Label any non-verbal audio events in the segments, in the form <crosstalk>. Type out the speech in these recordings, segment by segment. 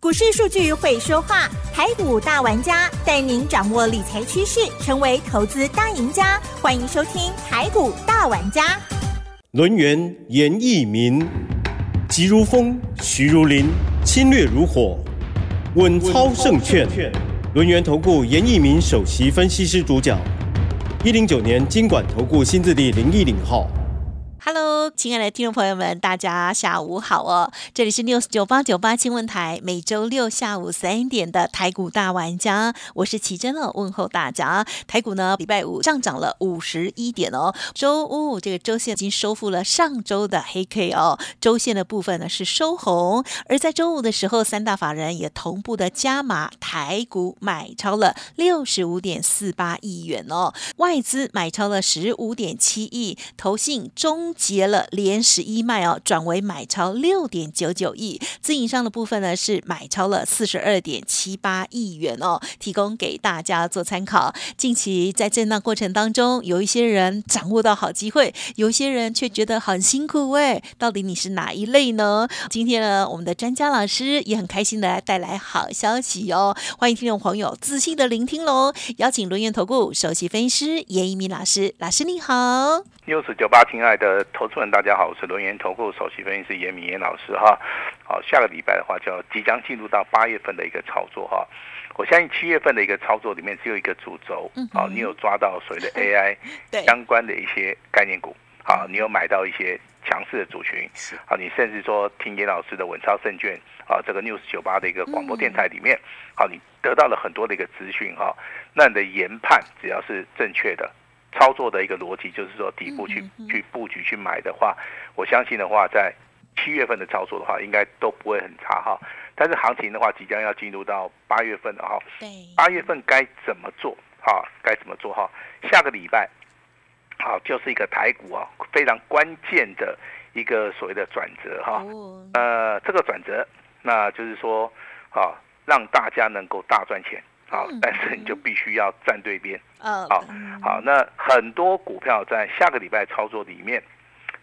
股市数据会说话，台股大玩家带您掌握理财趋势，成为投资大赢家。欢迎收听台股大玩家。轮源严义民，急如风，徐如林，侵略如火，稳操胜券。轮源投顾严义民首席分析师主讲，一零九年经管投顾新字第零一零号。Hello，亲爱的听众朋友们，大家下午好哦！这里是 News 九八九八新闻台，每周六下午三点的台股大玩家，我是奇珍哦，问候大家。台股呢，礼拜五上涨了五十一点哦，周五这个周线已经收复了上周的黑 K 哦，周线的部分呢是收红，而在周五的时候，三大法人也同步的加码台股买超了六十五点四八亿元哦，外资买超了十五点七亿，投信中结了连十一卖哦，转为买超六点九九亿，自营商的部分呢是买超了四十二点七八亿元哦，提供给大家做参考。近期在震荡过程当中，有一些人掌握到好机会，有一些人却觉得很辛苦喂，到底你是哪一类呢？今天呢，我们的专家老师也很开心的带来好消息哦，欢迎听众朋友仔细的聆听喽。邀请轮源投顾首席分析师严一鸣老师，老师你好。news 九八，亲爱的投资人，大家好，我是轮研投顾首席分析师严敏严老师哈。好，下个礼拜的话，就即将进入到八月份的一个操作哈。我相信七月份的一个操作里面只有一个主轴，好，你有抓到所谓的 <laughs> AI 相关的一些概念股，好，你有买到一些强势的族群，好，你甚至说听严老师的稳操胜券啊，这个 news 九八的一个广播电台里面，好，你得到了很多的一个资讯哈，那你的研判只要是正确的。操作的一个逻辑就是说，底部去去布局去买的话，我相信的话，在七月份的操作的话，应该都不会很差哈。但是行情的话，即将要进入到八月份了哈。对，八月份该怎么做？哈，该怎么做哈？下个礼拜，好，就是一个台股啊非常关键的一个所谓的转折哈。哦，呃，这个转折，那就是说，啊，让大家能够大赚钱。好嗯，但是你就必须要站对边。嗯，好好，那很多股票在下个礼拜操作里面，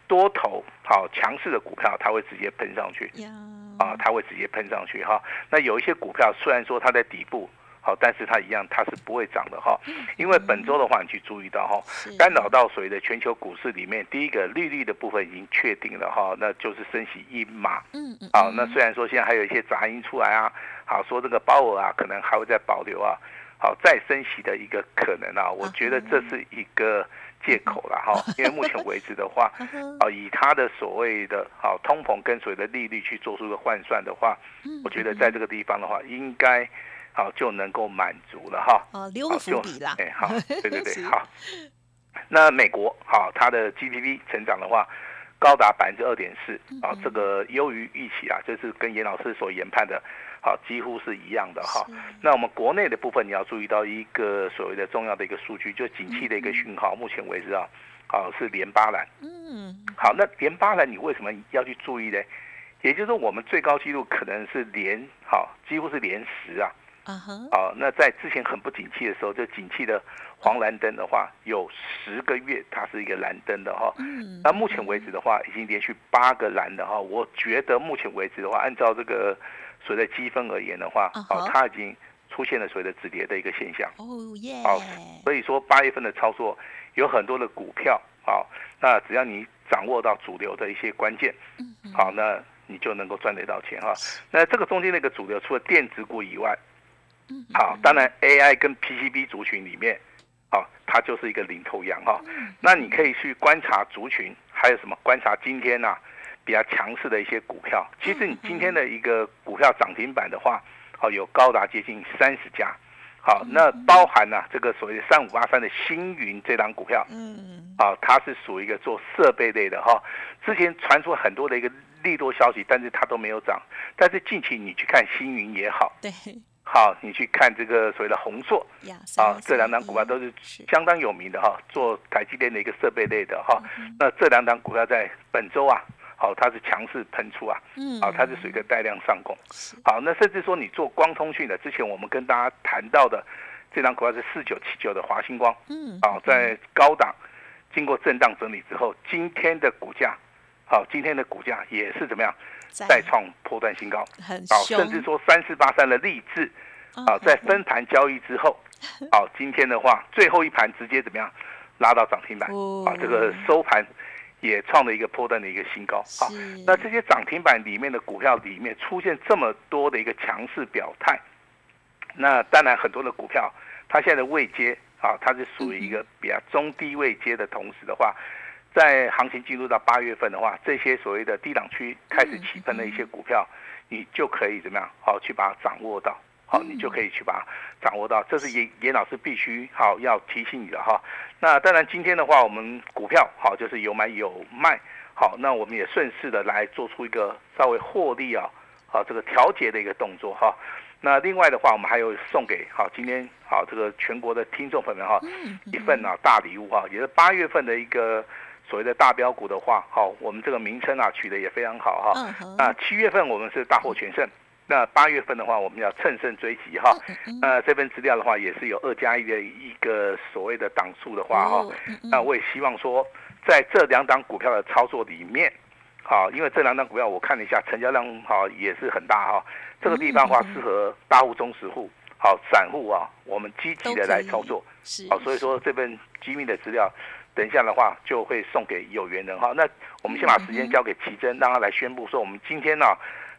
多头好强势的股票，它会直接喷上去呀，啊，它会直接喷上去哈。那有一些股票虽然说它在底部好，但是它一样它是不会涨的哈，因为本周的话你去注意到哈，干扰到所谓的全球股市里面，第一个利率的部分已经确定了哈，那就是升息一码。嗯嗯，好，那虽然说现在还有一些杂音出来啊，好说这个鲍尔啊，可能还会再保留啊，好再升息的一个可能啊，我觉得这是一个借口了哈，<laughs> 因为目前为止的话，啊，以它的所谓的好通膨跟所谓的利率去做出一个换算的话，我觉得在这个地方的话，应该好就能够满足了哈。哦，留个好就伏笔啦，哎，好，对对对，<laughs> 好。那美国好，它的 GDP 成长的话，高达百分之二点四啊，这个优于预期啊，这是跟严老师所研判的，好几乎是一样的哈。那我们国内的部分，你要注意到一个所谓的重要的一个数据，就景气的一个讯号，目前为止啊，好是连八蓝。嗯，好，那连八蓝你为什么要去注意呢？也就是说，我们最高纪录可能是连好，几乎是连十啊。啊哈，好，那在之前很不景气的时候，就景气的黄蓝灯的话，有十个月它是一个蓝灯的哈。嗯，那目前为止的话，已经连续八个蓝的哈。我觉得目前为止的话，按照这个所谓的积分而言的话哦，它已经出现了所谓的止跌的一个现象。哦耶，好，所以说八月份的操作有很多的股票，好，那只要你掌握到主流的一些关键，嗯好，那你就能够赚得到钱哈。那这个中间的一个主流，除了电子股以外，嗯好，当然 AI 跟 PCB 族群里面，好，它就是一个领头羊哈。那你可以去观察族群，还有什么观察今天呐、比较强势的一些股票。其实你今天的一个股票涨停板的话，好有高达接近三十家。好，那包含呐、这个所谓的三五八三的星云这档股票，嗯，啊，它是属于一个做设备类的哈。之前传出很多的一个利多消息，但是它都没有涨。但是近期你去看星云也好，对好，你去看这个所谓的宏硕。呀，啊，这两档股票都是相当有名的哈，做台积电的一个设备类的哈。那这两档股票在本周啊，好，它是强势喷出啊，嗯，好，它是属于一个带量上攻。好，那甚至说你做光通讯的，之前我们跟大家谈到的这张股票是四九七九的华星光，嗯，啊，在高档经过震荡整理之后，今天的股价好，今天的股价也是怎么样，再创破断新高，很好，甚至说三四八三的励志，啊，在分盘交易之后，<laughs> 好，今天的话最后一盘直接怎么样拉到涨停板，哦啊，这个收盘也创了一个破断的一个新高，好，那这些涨停板里面的股票里面出现这么多的一个强势表态，那当然很多的股票它现在的位阶啊，它是属于一个比较中低位阶的同时的话。在行情进入到八月份的话，这些所谓的低档区开始起喷的一些股票，你就可以怎么样？好，去把它掌握到。好，你就可以去把它掌握到。这是严严老师必须好要提醒你的哈。那当然，今天的话，我们股票好就是有买有卖。好，那我们也顺势的来做出一个稍微获利啊，好这个调节的一个动作哈。那另外的话，我们还有送给好今天好这个全国的听众朋友们哈一份啊大礼物哈，也是八月份的一个。所谓的大标股的话，好，我们这个名称啊取得也非常好哈。那七月份我们是大获全胜，那八月份的话，我们要乘胜追击哈。那这份资料的话，也是有二加一的一个所谓的档数的话哈。那我也希望说，在这两档股票的操作里面，好，因为这两档股票我看了一下，成交量哈也是很大哈。这个地方的话，适合大户、中实户、好散户啊，我们积极的来操作。好，所以说这份机密的资料。等一下的话，就会送给有缘人哈。那我们先把时间交给奇珍，让他来宣布说，我们今天呢，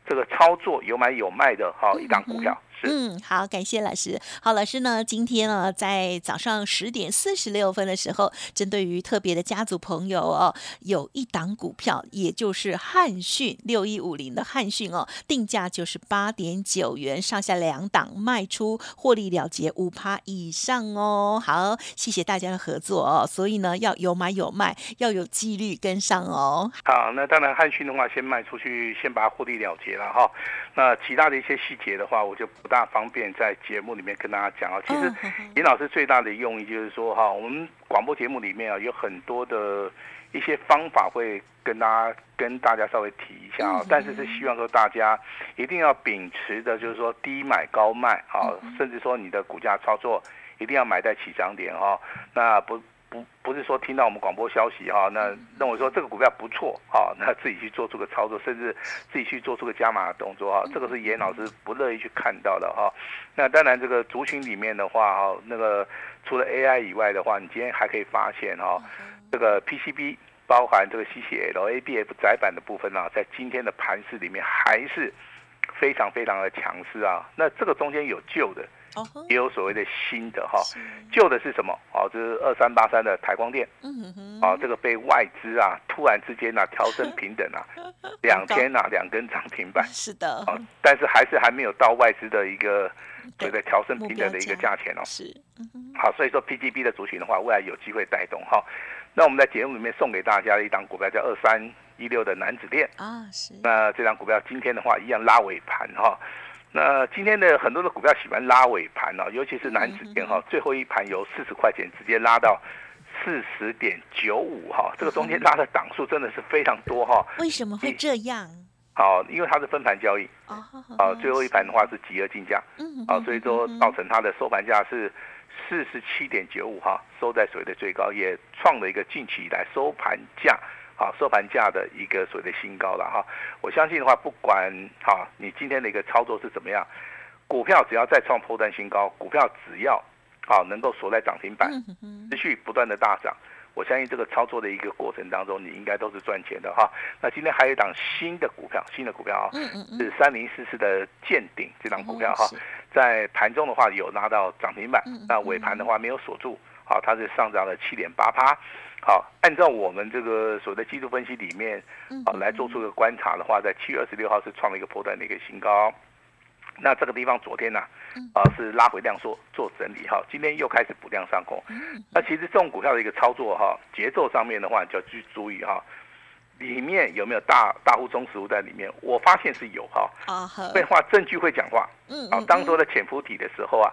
这个操作有买有卖的哈一档股票。嗯，好，感谢老师。好，老师呢，今天呢，在早上十点四十六分的时候，针对于特别的家族朋友哦，有一档股票，也就是汉讯六一五零的汉讯哦，定价就是八点九元，上下两档卖出，获利了结五趴以上哦。好，谢谢大家的合作哦。所以呢，要有买有卖，要有纪律跟上哦。好，那当然汉讯的话，先卖出去，先把它获利了结了哈。那其他的一些细节的话，我就不大方便在节目里面跟大家讲啊。其实尹老师最大的用意就是说哈，我们广播节目里面啊有很多的一些方法会跟大家跟大家稍微提一下啊，但是是希望说大家一定要秉持的就是说低买高卖啊，甚至说你的股价操作一定要买在起涨点哈，那不。不不是说听到我们广播消息哈，那认为说这个股票不错哈，<laughs> 那自己去做出个操作，甚至自己去做出个加码的动作哈，这个是严老师不乐意去看到的哈。那当然这个族群里面的话哈，那个除了 AI 以外的话，你今天还可以发现哈，这个 PCB 包含这个 CCL、ABF 窄板的部分呢，在今天的盘市里面还是非常非常的强势啊。那这个中间有旧的。也有所谓的新的哈，旧的是什么？哦，这是二三八三的台光电，哦，这个被外资啊突然之间啊调升平等啊，<laughs> 两天啊两根涨停板，<laughs> 是的，哦，但是还是还没有到外资的一个所谓的调升平等的一个价钱哦，是，好，所以说 PGB 的族群的话，未来有机会带动哈。那我们在节目里面送给大家的一档股票叫二三一六的男子电啊，是，那这张股票今天的话一样拉尾盘哈。那今天的很多的股票喜欢拉尾盘哦，尤其是南子电哈，最后一盘由四十块钱直接拉到四十点九五哈，这个中间拉的档数真的是非常多哈。为什么会这样？好，因为它是分盘交易哦，好，最后一盘的话是集合竞价，嗯，好，所以说造成它的收盘价是四十七点九五哈，收在所谓的最高，也创了一个近期以来收盘价。好，收盘价的一个所谓的新高了哈。我相信的话，不管好你今天的一个操作是怎么样，股票只要再创破断新高，股票只要好能够锁在涨停板，持续不断的大涨，我相信这个操作的一个过程当中，你应该都是赚钱的哈。那今天还有一档新的股票，新的股票啊，是三零四四的见顶这档股票哈，在盘中的话有拉到涨停板，那尾盘的话没有锁住，好，它是上涨了七点八趴。好，按照我们这个所谓的技术分析里面，啊，来做出个观察的话，在七月二十六号是创了一个破断的一个新高。那这个地方昨天呢，啊是拉回量缩做整理哈，今天又开始补量上攻。那其实这种股票的一个操作哈，节奏上面的话就要去注意哈，里面有没有大大户中实物在里面？我发现是有哈，啊，废话证据会讲话。嗯，啊，当做的潜伏体的时候啊。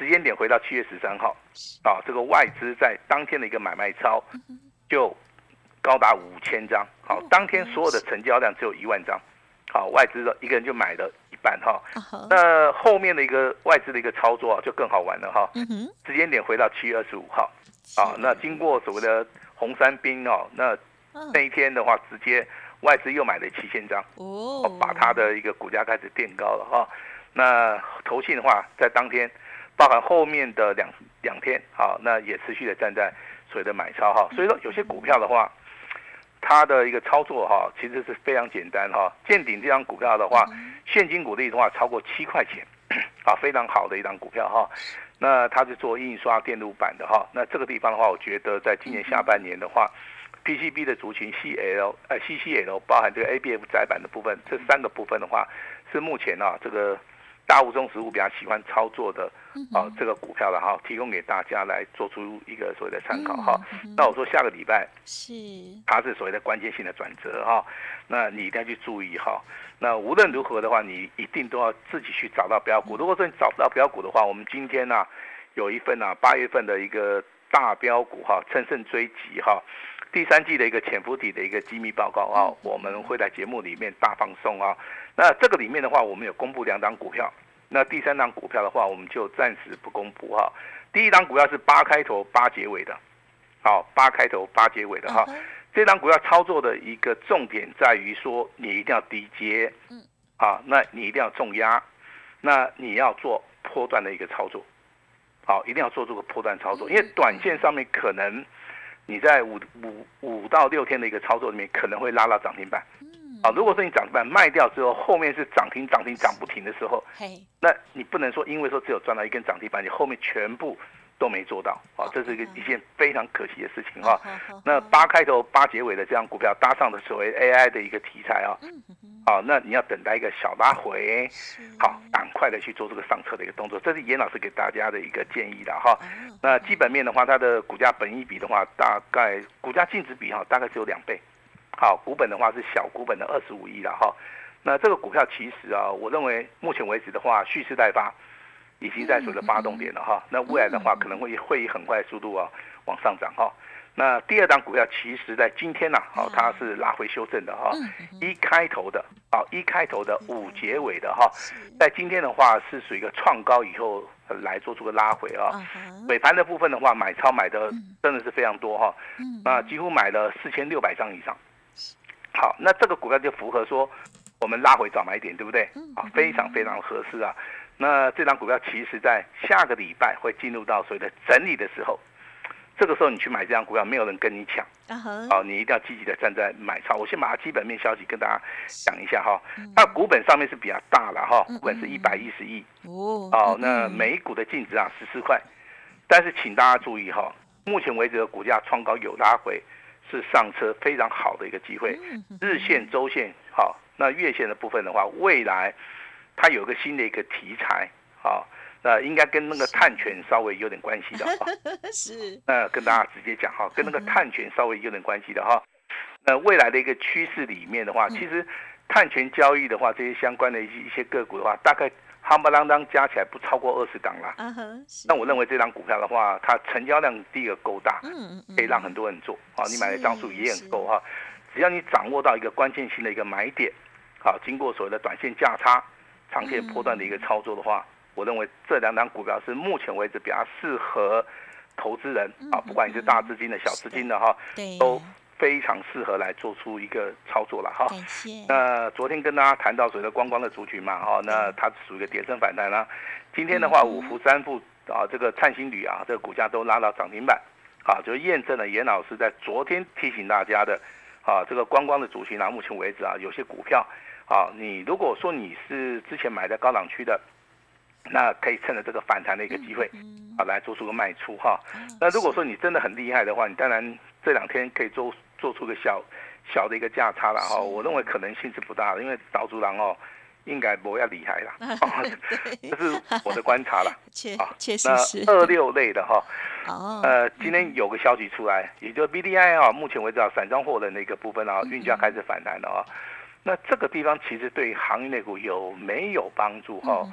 时间点回到七月十三号，啊，这个外资在当天的一个买卖超就高达五千张，好，当天所有的成交量只有一万张，好，外资的一个人就买了一半哈，那后面的一个外资的一个操作啊就更好玩了哈，时间点回到七月二十五号，啊，那经过所谓的红三兵哦，那那一天的话，直接外资又买了七千张，哦，把它的一个股价开始垫高了哈。那投信的话，在当天，包含后面的两两天，好，那也持续的站在所谓的买超哈。所以说，有些股票的话，它的一个操作哈，其实是非常简单哈。见顶这张股票的话，现金股利的话超过七块钱，啊，非常好的一张股票哈。那它是做印刷电路板的哈。那这个地方的话，我觉得在今年下半年的话，PCB 的族群 CL 呃 CCL 包含这个 ABF 窄板的部分，这三个部分的话，是目前啊这个。大物中实物比较喜欢操作的啊，这个股票了哈，提供给大家来做出一个所谓的参考哈。那我说下个礼拜是，它是所谓的关键性的转折哈，那你一定要去注意哈。那无论如何的话，你一定都要自己去找到标股。如果说你找不到标股的话，我们今天呢有一份呢八月份的一个大标股哈，乘胜追击哈，第三季的一个潜伏底的一个机密报告啊，我们会在节目里面大放送啊。那这个里面的话，我们有公布两档股票。那第三档股票的话，我们就暂时不公布哈。第一档股票是八开头八结尾的，好，八开头八结尾的哈。这档股票操作的一个重点在于说，你一定要低接，嗯，啊，那你一定要重压，那你要做波段的一个操作，好，一定要做这个波段操作，因为短线上面可能你在五五五到六天的一个操作里面，可能会拉到涨停板。啊，如果说你涨停板卖掉之后，后面是涨停涨停涨不停的时候，那你不能说因为说只有赚到一根涨停板，你后面全部都没做到。啊，这是一个一件非常可惜的事情哈。那八开头八结尾的这样股票搭上的所谓 AI 的一个题材啊，好，那你要等待一个小拉回，好，赶快的去做这个上车的一个动作，这是严老师给大家的一个建议的哈。那基本面的话，它的股价本益比的话，大概股价净值比哈，大概只有两倍。好，股本的话是小股本的二十五亿了哈。那这个股票其实啊，我认为目前为止的话，蓄势待发，已经在所谓的发动点了哈。那未来的话，可能会会以很快速度啊往上涨哈。那第二档股票，其实在今天呢，好，它是拉回修正的哈。一开头的，好，一开头的五结尾的哈，在今天的话是属于一个创高以后来做出个拉回啊。尾盘的部分的话，买超买的真的是非常多哈。那几乎买了四千六百张以上。好，那这个股票就符合说我们拉回早买点，对不对？啊，非常非常合适啊。那这张股票其实在下个礼拜会进入到所谓的整理的时候，这个时候你去买这张股票，没有人跟你抢啊，你一定要积极的站在买超。我先把它基本面消息跟大家讲一下哈。它股本上面是比较大了哈，股本是一百一十亿哦。哦，那每股的净值啊十四块，但是请大家注意哈，目前为止的股价创高有拉回。是上车非常好的一个机会，日线、周线好，那月线的部分的话，未来它有个新的一个题材，好，那应该跟那个碳权稍微有点关系的 <laughs> 哈。是，那跟大家直接讲哈，跟那个碳权稍微有点关系的哈。那未来的一个趋势里面的话，其实碳权交易的话，这些相关的一些一些个股的话，大概。夯不啷当加起来不超过二十档啦。那我认为这张股票的话，它成交量第一个够大，可以让很多人做。好，你买的张数也很够哈。只要你掌握到一个关键性的一个买点，好，经过所谓的短线价差、长线波段的一个操作的话，我认为这两档股票是目前为止比较适合投资人啊，不管你是大资金的小资金的哈，都。非常适合来做出一个操作了哈。那昨天跟大家谈到所谓的观光的族群嘛哈，那它属于一个跌升反弹啦。今天的话，五福三富啊，这个灿星旅啊，这个股价都拉到涨停板，啊，就验证了严老师在昨天提醒大家的，啊，这个观光的族群啊，目前为止啊，有些股票啊，你如果说你是之前买在高档区的，那可以趁着这个反弹的一个机会，啊，来做出个卖出哈。那如果说你真的很厉害的话，你当然这两天可以做。做出个小小的一个价差了哈，我认为可能性是不大的，因为导主郎哦，应该不要厉害了，<laughs> <laughs> 这是我的观察了。<laughs> 确确实是。二六类的哈，哦，呃，今天有个消息出来，也就 B D I 啊，目前为止啊，散装货的那个部分啊，运价开始反弹了啊。那这个地方其实对行业内股有没有帮助哈？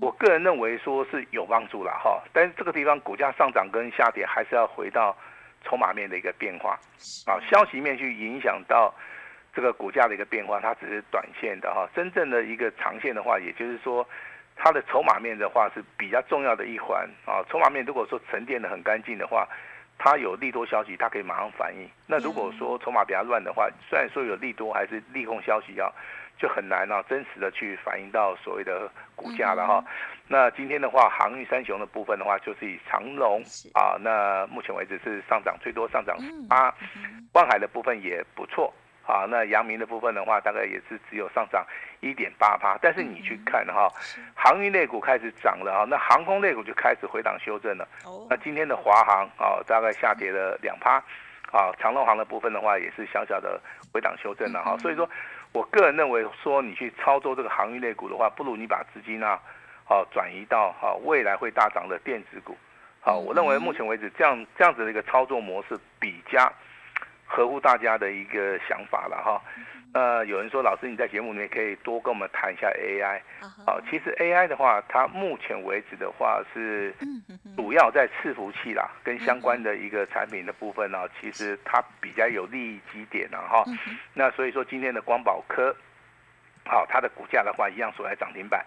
我个人认为说是有帮助了哈，但是这个地方股价上涨跟下跌还是要回到。筹码面的一个变化，啊，消息面去影响到这个股价的一个变化，它只是短线的哈。真正的一个长线的话，也就是说，它的筹码面的话是比较重要的一环啊。筹码面如果说沉淀的很干净的话，它有利多消息，它可以马上反应。那如果说筹码比较乱的话，虽然说有利多还是利空消息啊，就很难啊，真实的去反映到所谓的股价了哈。那今天的话，航运三雄的部分的话，就是以长龙啊，那目前为止是上涨最多，上涨八，万海的部分也不错。啊，那阳明的部分的话，大概也是只有上涨一点八趴，但是你去看哈，航运类股开始涨了啊，那航空类股就开始回档修正了。哦，那今天的华航啊，大概下跌了两趴，啊，长隆航的部分的话也是小小的回档修正了哈。所以说我个人认为说，你去操作这个行业类股的话，不如你把资金啊，好转移到哈未来会大涨的电子股。好，我认为目前为止这样这样子的一个操作模式比较。合乎大家的一个想法了哈，呃，有人说老师你在节目里面可以多跟我们谈一下 AI，好，其实 AI 的话，它目前为止的话是主要在伺服器啦，跟相关的一个产品的部分呢，其实它比较有利益基点了哈，那所以说今天的光宝科，好，它的股价的话一样锁在涨停板，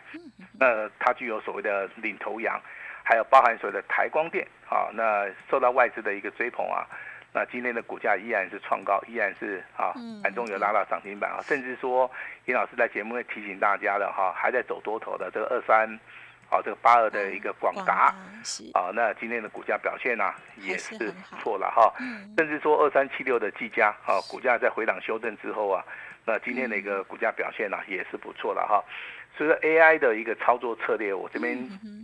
那它具有所谓的领头羊，还有包含所谓的台光电，好，那受到外资的一个追捧啊。那今天的股价依然是创高，依然是啊，盘中有拉到涨停板啊，甚至说尹老师在节目会提醒大家的哈，还在走多头的这个二三，啊，这个八二的一个广达，啊，那今天的股价表现呢也是不错了哈，甚至说二三七六的技嘉，啊，股价在回档修正之后啊，那今天的一个股价表现呢也是不错了哈，所以说 AI 的一个操作策略，我这边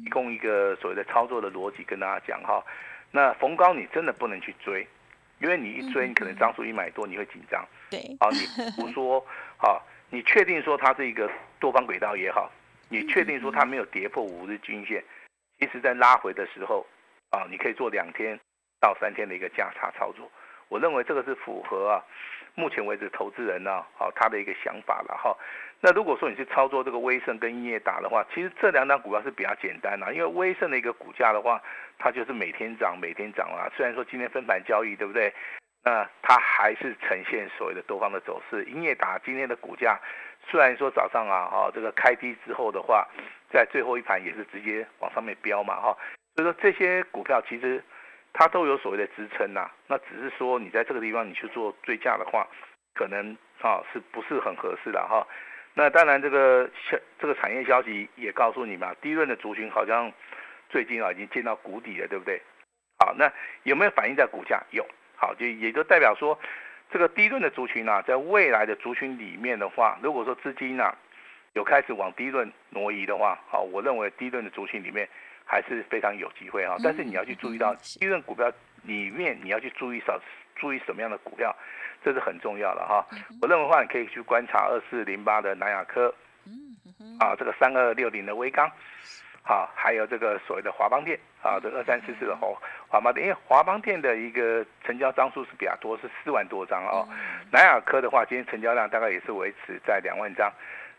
提供一个所谓的操作的逻辑跟大家讲哈，那逢高你真的不能去追。因为你一追，你可能张数一买多，你会紧张。对，好，你不说，好，你确定说它是一个多方轨道也好，你确定说它没有跌破五日均线，其实在拉回的时候，啊，你可以做两天到三天的一个价差操作。我认为这个是符合啊，目前为止投资人呢，好他的一个想法了哈。那如果说你去操作这个威盛跟英业达的话，其实这两档股票是比较简单的，因为威盛的一个股价的话，它就是每天涨每天涨啊。虽然说今天分盘交易，对不对？那它还是呈现所谓的多方的走势。英业达今天的股价虽然说早上啊，哈这个开低之后的话，在最后一盘也是直接往上面飙嘛，哈。所以说这些股票其实它都有所谓的支撑呐。那只是说你在这个地方你去做追价的话，可能啊是不是很合适的哈？那当然，这个消这个产业消息也告诉你嘛，低润的族群好像最近啊已经见到谷底了，对不对？好，那有没有反映在股价？有，好，就也就代表说，这个低润的族群啊，在未来的族群里面的话，如果说资金啊有开始往低润挪移的话，好，我认为低润的族群里面还是非常有机会啊。但是你要去注意到低润股票里面，你要去注意少注意什么样的股票。这是很重要的哈，我认为的话，你可以去观察二四零八的南亚科，啊，这个三二六零的微钢，好，还有这个所谓的华邦电，啊，这二三四四的华华邦电，因为华邦电的一个成交张数是比较多，是四万多张哦。南亚科的话，今天成交量大概也是维持在两万张，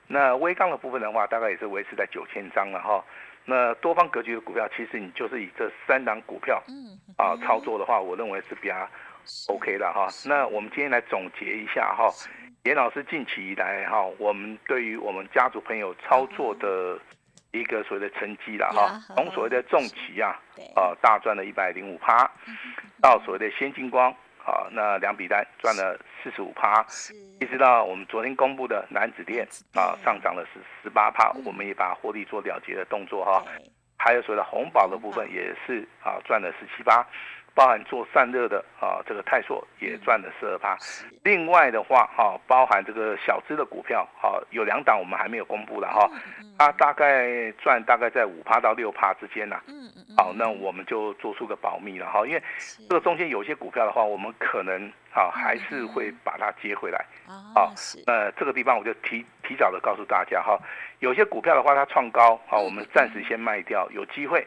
那微钢的部分的话，大概也是维持在九千张了哈。那多方格局的股票，其实你就是以这三档股票，啊，操作的话，我认为是比较。OK 的哈，那我们今天来总结一下哈，严老师近期以来哈，我们对于我们家族朋友操作的一个所谓的成绩了哈，从所谓的重旗啊，啊大赚了一百零五趴，到所谓的先进光啊，那两笔单赚了四十五趴，一直到我们昨天公布的南子店啊上涨了是十八趴，我们也把获利做了结的动作哈，还有所谓的红宝的部分也是啊赚了十七八。包含做散热的啊，这个泰硕也赚了十二趴。另外的话，哈，包含这个小资的股票，哈，有两档我们还没有公布的哈，它大概赚大概在五趴到六趴之间呐。嗯嗯。好，那我们就做出个保密了哈，因为这个中间有些股票的话，我们可能啊还是会把它接回来。啊，那这个地方我就提提早的告诉大家哈，有些股票的话它创高，好，我们暂时先卖掉，有机会。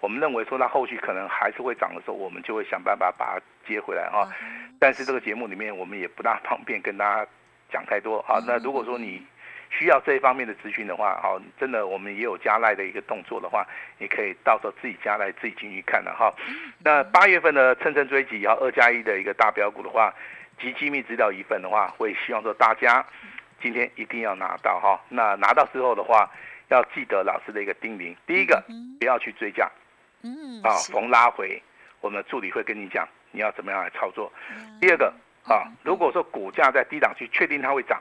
我们认为说它后续可能还是会涨的时候，我们就会想办法把它接回来哈。但是这个节目里面我们也不大 <laughs> 方便跟大家讲太多哈。那如果说你需要这一方面的资讯的话，好，真的我们也有加赖的一个动作的话，你可以到时候自己加赖自己进去看了哈。那八月份的乘胜追击然后二加一的一个大标股的话，及机密资料一份的话，会希望说大家今天一定要拿到哈。那拿到之后的话。要记得老师的一个叮咛，第一个不要去追价，嗯，啊，逢拉回，我们的助理会跟你讲，你要怎么样来操作？第二个啊，如果说股价在低档区确定它会涨，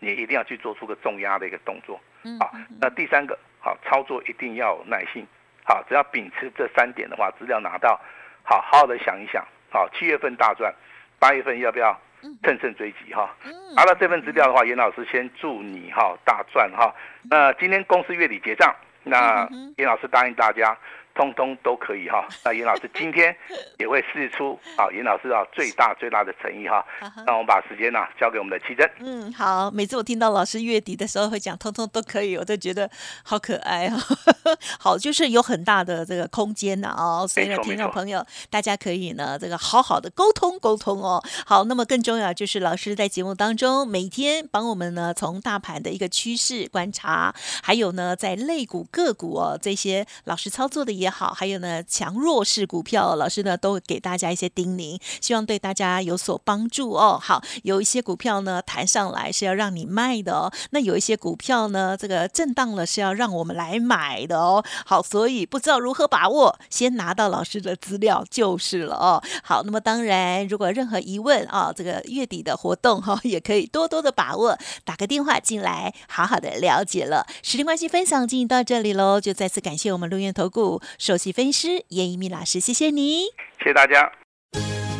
你一定要去做出个重压的一个动作。啊，那第三个好操作一定要有耐心。好，只要秉持这三点的话，资料拿到，好好的想一想。好，七月份大赚，八月份要不要乘胜追击哈？拿到这份资料的话，严老师先祝你哈大赚哈。那今天公司月底结账，那严老师答应大家。通通都可以哈，<laughs> 那严老师今天也会试出啊，严老师啊最大最大的诚意哈，那我们把时间呢交给我们的奇珍。嗯，好，每次我听到老师月底的时候会讲通通都可以，我都觉得好可爱哈。<laughs> 好，就是有很大的这个空间呢哦，所以呢，听众朋友大家可以呢这个好好的沟通沟通哦。好，那么更重要就是老师在节目当中每天帮我们呢从大盘的一个趋势观察，还有呢在类股个股哦这些老师操作的。也好，还有呢，强弱势股票，老师呢都给大家一些叮咛，希望对大家有所帮助哦。好，有一些股票呢弹上来是要让你卖的哦，那有一些股票呢，这个震荡了是要让我们来买的哦。好，所以不知道如何把握，先拿到老师的资料就是了哦。好，那么当然，如果任何疑问啊，这个月底的活动哈，也可以多多的把握，打个电话进来，好好的了解了。时间关系，分享进行到这里喽，就再次感谢我们陆源投顾。首席分析师严一鸣老师，谢谢你，谢谢大家。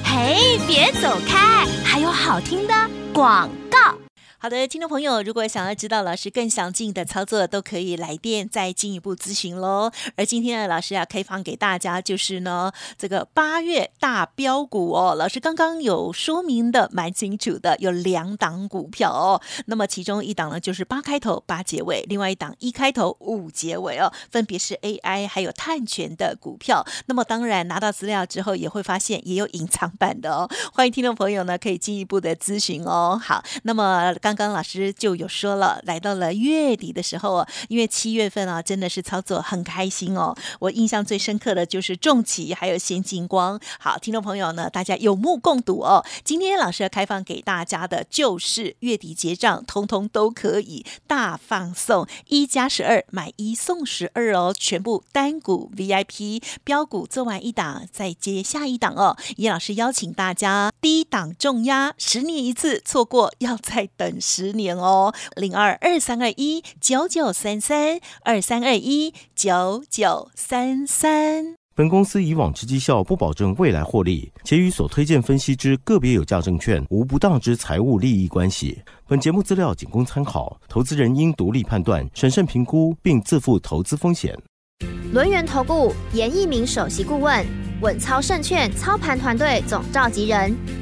嘿，别走开，还有好听的广告。好的，听众朋友，如果想要知道老师更详尽的操作，都可以来电再进一步咨询喽。而今天呢，老师要开放给大家，就是呢这个八月大标股哦，老师刚刚有说明的蛮清楚的，有两档股票哦。那么其中一档呢就是八开头八结尾，另外一档一开头五结尾哦，分别是 AI 还有碳权的股票。那么当然拿到资料之后，也会发现也有隐藏版的哦。欢迎听众朋友呢可以进一步的咨询哦。好，那么刚。刚刚老师就有说了，来到了月底的时候，因为七月份啊，真的是操作很开心哦。我印象最深刻的就是重企还有先进光。好，听众朋友呢，大家有目共睹哦。今天老师要开放给大家的就是月底结账，通通都可以大放送，一加十二买一送十二哦，全部单股 VIP 标股做完一档再接下一档哦。叶老师邀请大家低档重压，十年一次，错过要再等。十年哦，零二二三二一九九三三二三二一九九三三。本公司以往之绩效不保证未来获利，且与所推荐分析之个别有价证券无不当之财务利益关系。本节目资料仅供参考，投资人应独立判断、审慎评估，并自负投资风险。轮源投顾严一鸣首席顾问，稳操胜券操盘团队总召集人。